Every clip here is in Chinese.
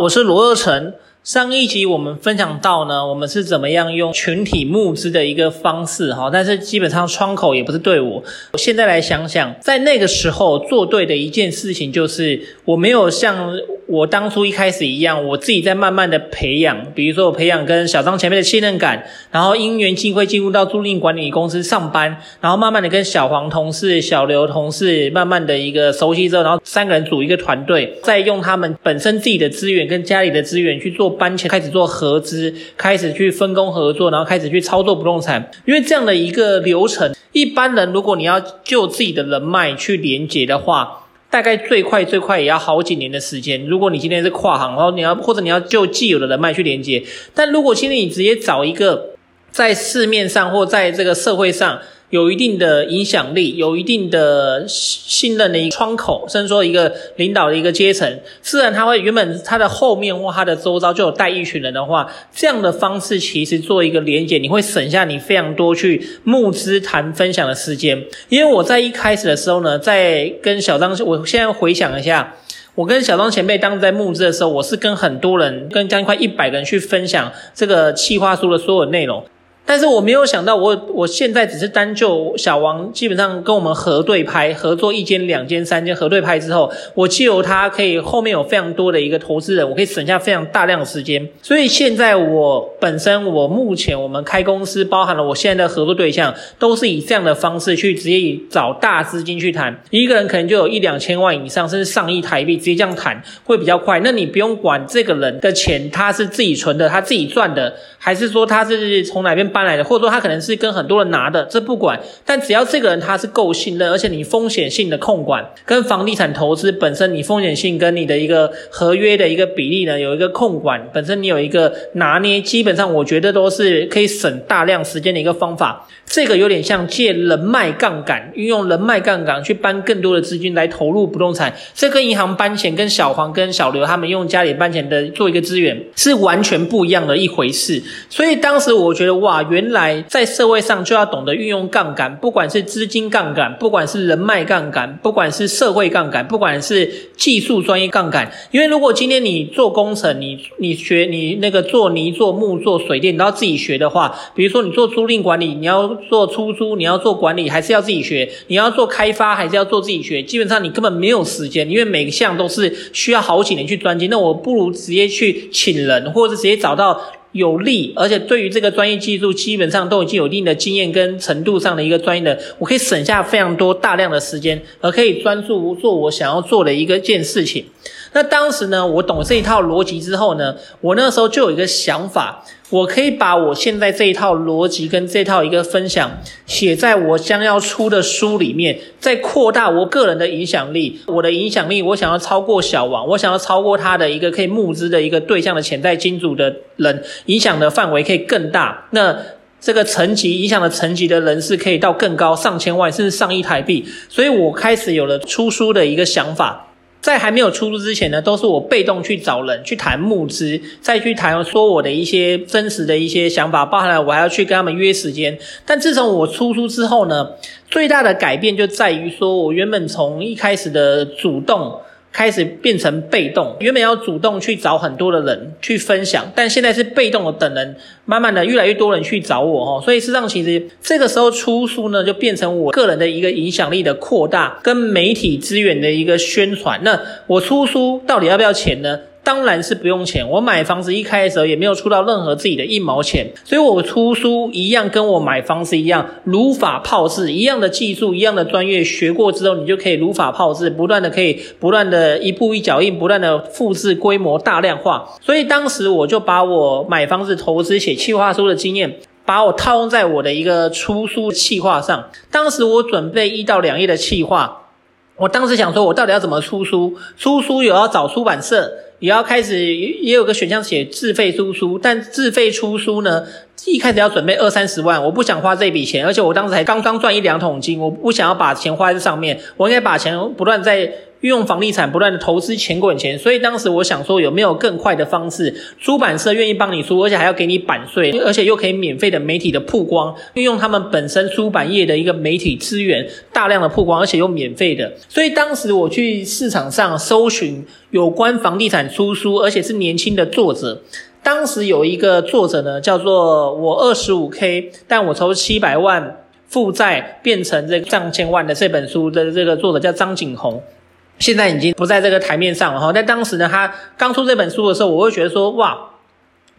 我是罗二成。上一集我们分享到呢，我们是怎么样用群体募资的一个方式哈，但是基本上窗口也不是对我。我现在来想想，在那个时候做对的一件事情，就是我没有像我当初一开始一样，我自己在慢慢的培养，比如说我培养跟小张前辈的信任感，然后因缘际会进入到租赁管理公司上班，然后慢慢的跟小黄同事、小刘同事慢慢的一个熟悉之后，然后三个人组一个团队，再用他们本身自己的资源跟家里的资源去做。搬迁开始做合资，开始去分工合作，然后开始去操作不动产。因为这样的一个流程，一般人如果你要就自己的人脉去连接的话，大概最快最快也要好几年的时间。如果你今天是跨行，然后你要或者你要就既有的人脉去连接，但如果今天你直接找一个在市面上或在这个社会上。有一定的影响力，有一定的信任的一个窗口，甚至说一个领导的一个阶层，自然他会原本他的后面或他的周遭就有带一群人的话，这样的方式其实做一个连结，你会省下你非常多去募资谈分享的时间。因为我在一开始的时候呢，在跟小张，我现在回想一下，我跟小张前辈当时在募资的时候，我是跟很多人，跟将近快一百个人去分享这个企划书的所有内容。但是我没有想到我，我现在只是单就小王，基本上跟我们核对拍，合作一间、两间、三间核对拍之后，我借由他可以后面有非常多的一个投资人，我可以省下非常大量的时间。所以现在我本身，我目前我们开公司，包含了我现在的合作对象，都是以这样的方式去直接以找大资金去谈，一个人可能就有一两千万以上，甚至上亿台币，直接这样谈会比较快。那你不用管这个人的钱，他是自己存的，他自己赚的，还是说他是从哪边搬来的，或者说他可能是跟很多人拿的，这不管。但只要这个人他是够信任，而且你风险性的控管，跟房地产投资本身你风险性跟你的一个合约的一个比例呢，有一个控管，本身你有一个拿捏，基本上我觉得都是可以省大量时间的一个方法。这个有点像借人脉杠杆，运用人脉杠杆去搬更多的资金来投入不动产。这跟银行搬钱，跟小黄跟小刘他们用家里搬钱的做一个资源，是完全不一样的一回事。所以当时我觉得哇，原来在社会上就要懂得运用杠杆，不管是资金杠杆，不管是人脉杠杆，不管是社会杠杆，不管是技术专业杠杆。因为如果今天你做工程，你你学你那个做泥做木做水电，你都要自己学的话，比如说你做租赁管理，你要做出租，你要做管理，还是要自己学；你要做开发，还是要做自己学。基本上你根本没有时间，因为每个项都是需要好几年去专精。那我不如直接去请人，或者直接找到。有利，而且对于这个专业技术，基本上都已经有一定的经验跟程度上的一个专业的，我可以省下非常多大量的时间，而可以专注做我想要做的一个件事情。那当时呢，我懂这一套逻辑之后呢，我那时候就有一个想法，我可以把我现在这一套逻辑跟这套一个分享写在我将要出的书里面，再扩大我个人的影响力。我的影响力，我想要超过小王，我想要超过他的一个可以募资的一个对象的潜在金主的人，影响的范围可以更大。那这个层级影响的层级的人是可以到更高，上千万甚至上亿台币。所以我开始有了出书的一个想法。在还没有出租之前呢，都是我被动去找人去谈募资，再去谈说我的一些真实的一些想法，包含了我还要去跟他们约时间。但自从我出租之后呢，最大的改变就在于说，我原本从一开始的主动。开始变成被动，原本要主动去找很多的人去分享，但现在是被动的等人，慢慢的越来越多人去找我哦，所以事实上其实这个时候出书呢，就变成我个人的一个影响力的扩大，跟媒体资源的一个宣传。那我出书到底要不要钱呢？当然是不用钱，我买房子一开的时候也没有出到任何自己的一毛钱，所以我出书一样跟我买房子一样，如法炮制，一样的技术，一样的专业，学过之后你就可以如法炮制，不断的可以不断的一步一脚印，不断的复制规模大量化。所以当时我就把我买房子投资写企划书的经验，把我套用在我的一个出书企划上。当时我准备一到两页的企划，我当时想说，我到底要怎么出书？出书有要找出版社。也要开始，也有个选项写自费出书，但自费出书呢，一开始要准备二三十万，我不想花这笔钱，而且我当时还刚刚赚一两桶金，我不想要把钱花在上面，我应该把钱不断在运用房地产不断的投资钱滚钱，所以当时我想说有没有更快的方式，出版社愿意帮你出，而且还要给你版税，而且又可以免费的媒体的曝光，运用他们本身出版业的一个媒体资源，大量的曝光，而且又免费的。所以当时我去市场上搜寻有关房地产出书，而且是年轻的作者。当时有一个作者呢，叫做我二十五 K，但我从七百万负债变成这个上千万的这本书的这个作者叫张景宏。现在已经不在这个台面上了哈。但当时呢，他刚出这本书的时候，我会觉得说，哇，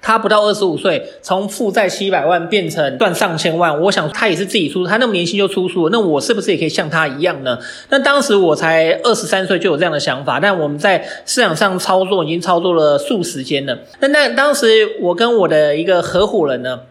他不到二十五岁，从负债七百万变成赚上千万，我想他也是自己出，他那么年轻就出书，那我是不是也可以像他一样呢？那当时我才二十三岁就有这样的想法，但我们在市场上操作已经操作了数十间了。那那当时我跟我的一个合伙人呢，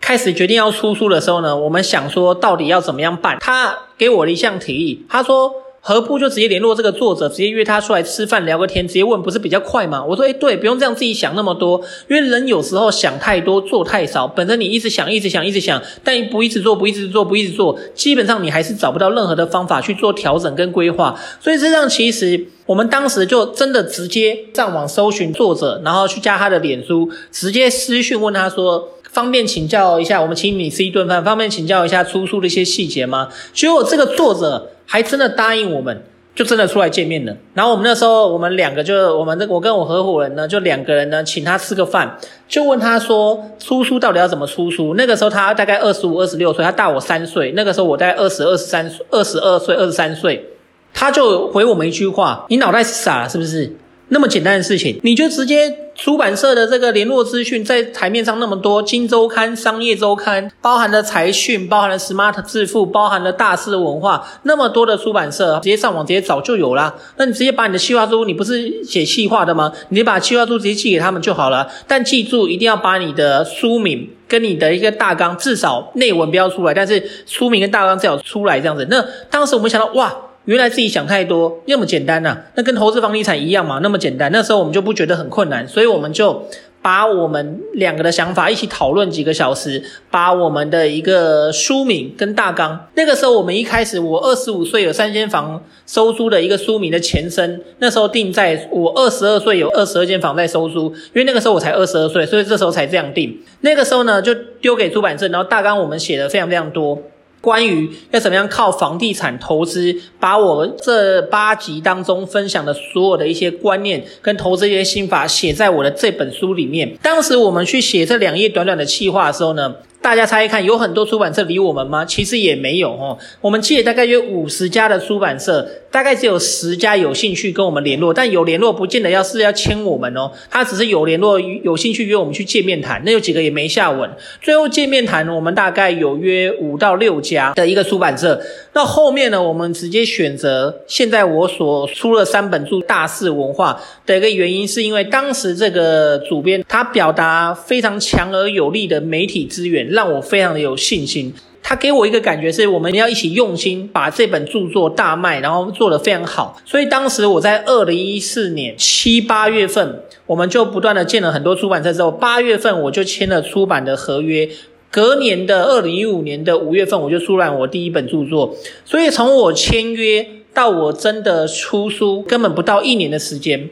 开始决定要出书的时候呢，我们想说到底要怎么样办？他给我了一项提议，他说。何不就直接联络这个作者，直接约他出来吃饭聊个天，直接问不是比较快吗？我说，诶，对，不用这样自己想那么多，因为人有时候想太多，做太少。本身你一直想，一直想，一直想，但不一直做，不一直做，不一直做，基本上你还是找不到任何的方法去做调整跟规划。所以这样其实我们当时就真的直接上网搜寻作者，然后去加他的脸书，直接私讯问他说。方便请教一下，我们请你吃一顿饭，方便请教一下出书的一些细节吗？结果这个作者还真的答应我们，就真的出来见面了。然后我们那时候，我们两个就我们这我跟我合伙人呢，就两个人呢，请他吃个饭，就问他说，出书到底要怎么出书？那个时候他大概二十五、二十六岁，他大我三岁。那个时候我大概二十二、十三、二十二岁、二十三岁，他就回我们一句话：你脑袋傻是不是？那么简单的事情，你就直接出版社的这个联络资讯在台面上那么多，《金周刊》《商业周刊》包含了财讯，包含了 Smart 致富，包含了大师文化，那么多的出版社，直接上网直接找就有啦。那你直接把你的企划书，你不是写企划的吗？你把企划书直接寄给他们就好了。但记住，一定要把你的书名跟你的一个大纲，至少内文不要出来，但是书名跟大纲最好出来这样子。那当时我们想到，哇。原来自己想太多，那么简单呐、那跟投资房地产一样嘛，那么简单。那时候我们就不觉得很困难，所以我们就把我们两个的想法一起讨论几个小时，把我们的一个书名跟大纲。那个时候我们一开始，我二十五岁有三间房收租的一个书名的前身，那时候定在我二十二岁有二十二间房在收租，因为那个时候我才二十二岁，所以这时候才这样定。那个时候呢，就丢给出版社，然后大纲我们写的非常非常多。关于要怎么样靠房地产投资，把我这八集当中分享的所有的一些观念跟投资一些心法写在我的这本书里面。当时我们去写这两页短短的企划的时候呢，大家猜一看，有很多出版社理我们吗？其实也没有哦。我们借大概约五十家的出版社，大概只有十家有兴趣跟我们联络，但有联络不见得要是要签我们哦，他只是有联络有兴趣约我们去见面谈。那有几个也没下文。最后见面谈，我们大概有约五到六家的一个出版社。那后面呢，我们直接选择现在我所出了三本书大是文化的一个原因，是因为当时这个主编他表达非常强而有力的媒体资源。让我非常的有信心，他给我一个感觉是，我们要一起用心把这本著作大卖，然后做得非常好。所以当时我在二零一四年七八月份，我们就不断的见了很多出版社之后，八月份我就签了出版的合约，隔年的二零一五年的五月份，我就出版我第一本著作。所以从我签约到我真的出书，根本不到一年的时间。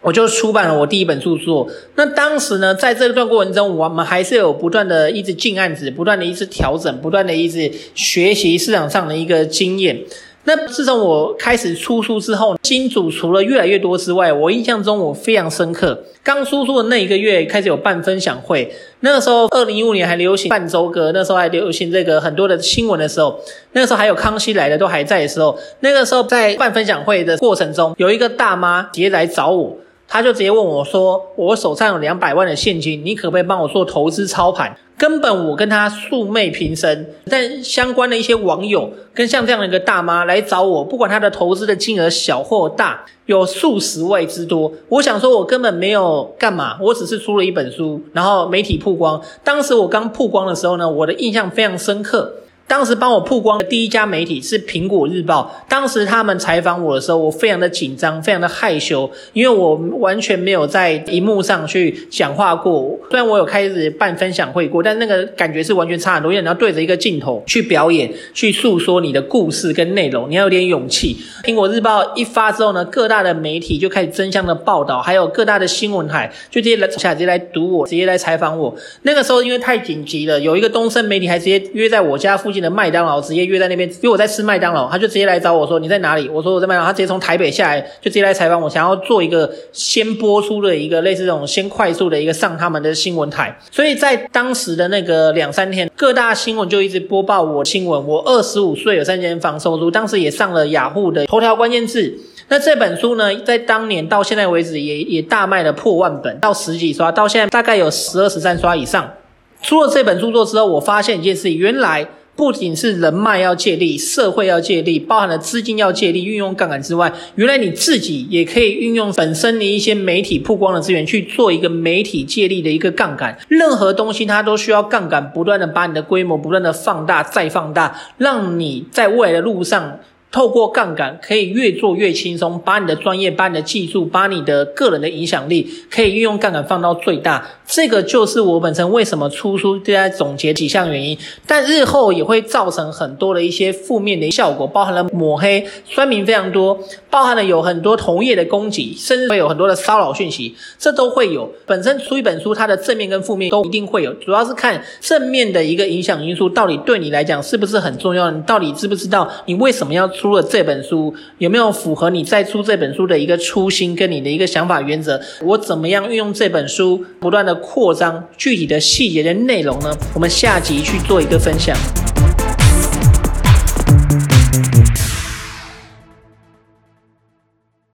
我就出版了我第一本著作。那当时呢，在这段过程中，我们还是有不断的一直进案子，不断的一直调整，不断的一直学习市场上的一个经验。那自从我开始出书之后，金主除了越来越多之外，我印象中我非常深刻。刚出书的那一个月，开始有办分享会。那个时候，二零一五年还流行泛舟歌，那时候还流行这个很多的新闻的时候，那个时候还有康熙来了都还在的时候，那个时候在办分享会的过程中，有一个大妈直接来找我。他就直接问我说：“我手上有两百万的现金，你可不可以帮我做投资操盘？”根本我跟他素昧平生，但相关的一些网友跟像这样的一个大妈来找我，不管他的投资的金额小或大，有数十位之多。我想说，我根本没有干嘛，我只是出了一本书，然后媒体曝光。当时我刚曝光的时候呢，我的印象非常深刻。当时帮我曝光的第一家媒体是苹果日报。当时他们采访我的时候，我非常的紧张，非常的害羞，因为我完全没有在荧幕上去讲话过。虽然我有开始办分享会过，但那个感觉是完全差很多。因为你要对着一个镜头去表演，去诉说你的故事跟内容，你要有点勇气。苹果日报一发之后呢，各大的媒体就开始争相的报道，还有各大的新闻台就直接来下直接来堵我，直接来采访我。那个时候因为太紧急了，有一个东森媒体还直接约在我家附近。的麦当劳直接约在那边，因为我在吃麦当劳，他就直接来找我说，你在哪里？我说我在麦当劳，他直接从台北下来，就直接来采访我，想要做一个先播出的一个类似这种先快速的一个上他们的新闻台。所以在当时的那个两三天，各大新闻就一直播报我新闻。我二十五岁有三间房收租，当时也上了雅虎的头条关键字。那这本书呢，在当年到现在为止也也大卖了破万本，到十几刷，到现在大概有十二十三刷以上。出了这本著作之后，我发现一件事，原来。不仅是人脉要借力，社会要借力，包含了资金要借力，运用杠杆之外，原来你自己也可以运用本身的一些媒体曝光的资源去做一个媒体借力的一个杠杆。任何东西它都需要杠杆，不断的把你的规模不断的放大再放大，让你在未来的路上。透过杠杆可以越做越轻松，把你的专业、把你的技术、把你的个人的影响力，可以运用杠杆放到最大。这个就是我本身为什么出书就在总结几项原因，但日后也会造成很多的一些负面的效果，包含了抹黑、酸民非常多，包含了有很多同业的攻击，甚至会有很多的骚扰讯息，这都会有。本身出一本书，它的正面跟负面都一定会有，主要是看正面的一个影响因素到底对你来讲是不是很重要，你到底知不知道你为什么要。出了这本书，有没有符合你在出这本书的一个初心跟你的一个想法原则？我怎么样运用这本书不断的扩张具体的细节的内容呢？我们下集去做一个分享。